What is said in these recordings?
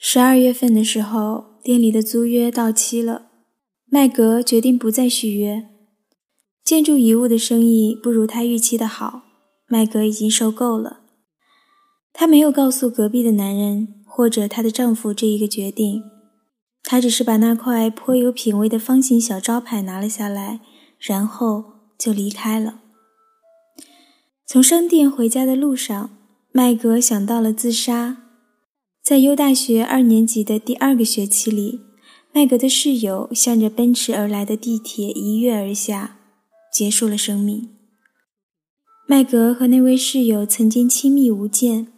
十二月份的时候，店里的租约到期了，麦格决定不再续约。建筑遗物的生意不如他预期的好，麦格已经受够了。她没有告诉隔壁的男人或者她的丈夫这一个决定，她只是把那块颇有品味的方形小招牌拿了下来，然后就离开了。从商店回家的路上，麦格想到了自杀。在优大学二年级的第二个学期里，麦格的室友向着奔驰而来的地铁一跃而下，结束了生命。麦格和那位室友曾经亲密无间。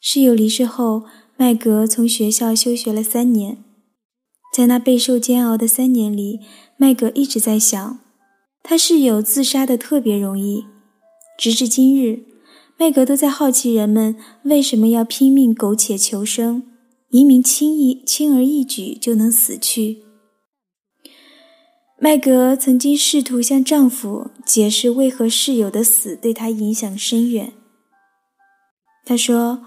室友离世后，麦格从学校休学了三年。在那备受煎熬的三年里，麦格一直在想，他室友自杀的特别容易。直至今日，麦格都在好奇人们为什么要拼命苟且求生，明明轻易轻而易举就能死去。麦格曾经试图向丈夫解释为何室友的死对她影响深远。她说。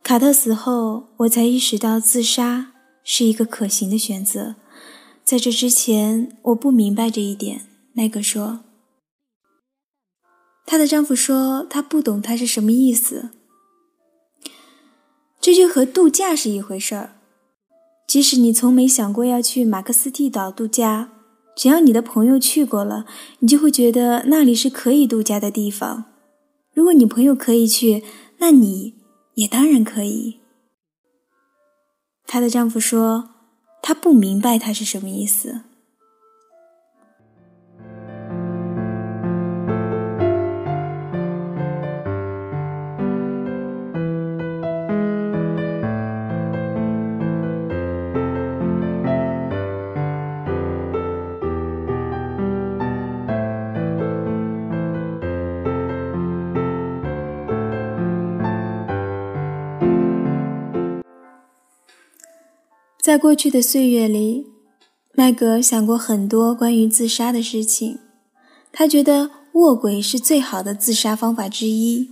卡特死后，我才意识到自杀是一个可行的选择。在这之前，我不明白这一点。麦格说。她的丈夫说他不懂她是什么意思。这就和度假是一回事儿。即使你从没想过要去马克思蒂岛度假，只要你的朋友去过了，你就会觉得那里是可以度假的地方。如果你朋友可以去，那你。也当然可以。她的丈夫说：“他不明白他是什么意思。”在过去的岁月里，麦格想过很多关于自杀的事情。他觉得卧轨是最好的自杀方法之一，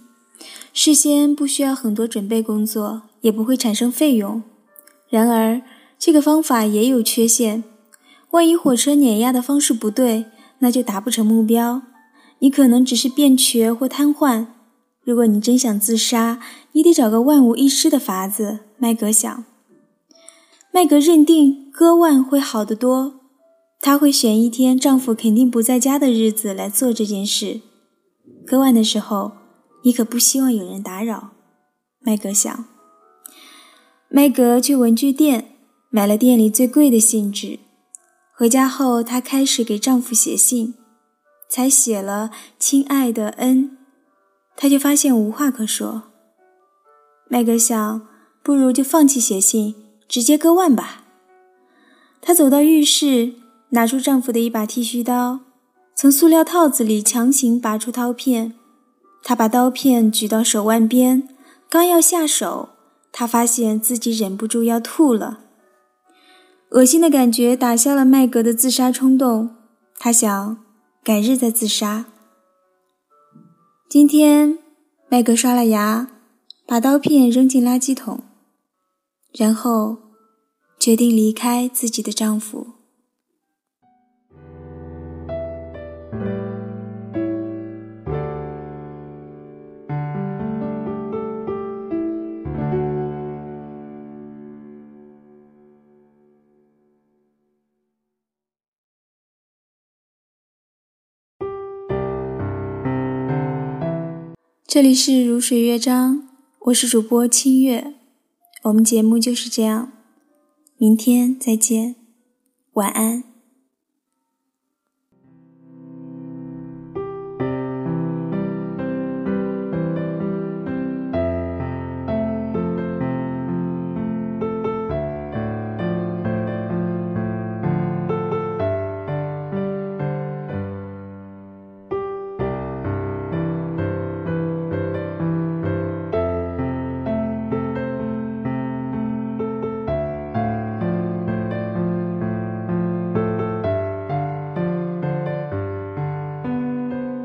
事先不需要很多准备工作，也不会产生费用。然而，这个方法也有缺陷：万一火车碾压的方式不对，那就达不成目标，你可能只是变瘸或瘫痪。如果你真想自杀，你得找个万无一失的法子。麦格想。麦格认定割腕会好得多，她会选一天丈夫肯定不在家的日子来做这件事。割腕的时候，你可不希望有人打扰。麦格想。麦格去文具店买了店里最贵的信纸，回家后她开始给丈夫写信，才写了“亲爱的恩”，她就发现无话可说。麦格想，不如就放弃写信。直接割腕吧。她走到浴室，拿出丈夫的一把剃须刀，从塑料套子里强行拔出刀片。她把刀片举到手腕边，刚要下手，她发现自己忍不住要吐了。恶心的感觉打消了麦格的自杀冲动。她想改日再自杀。今天，麦格刷了牙，把刀片扔进垃圾桶。然后，决定离开自己的丈夫。这里是如水乐章，我是主播清月。我们节目就是这样，明天再见，晚安。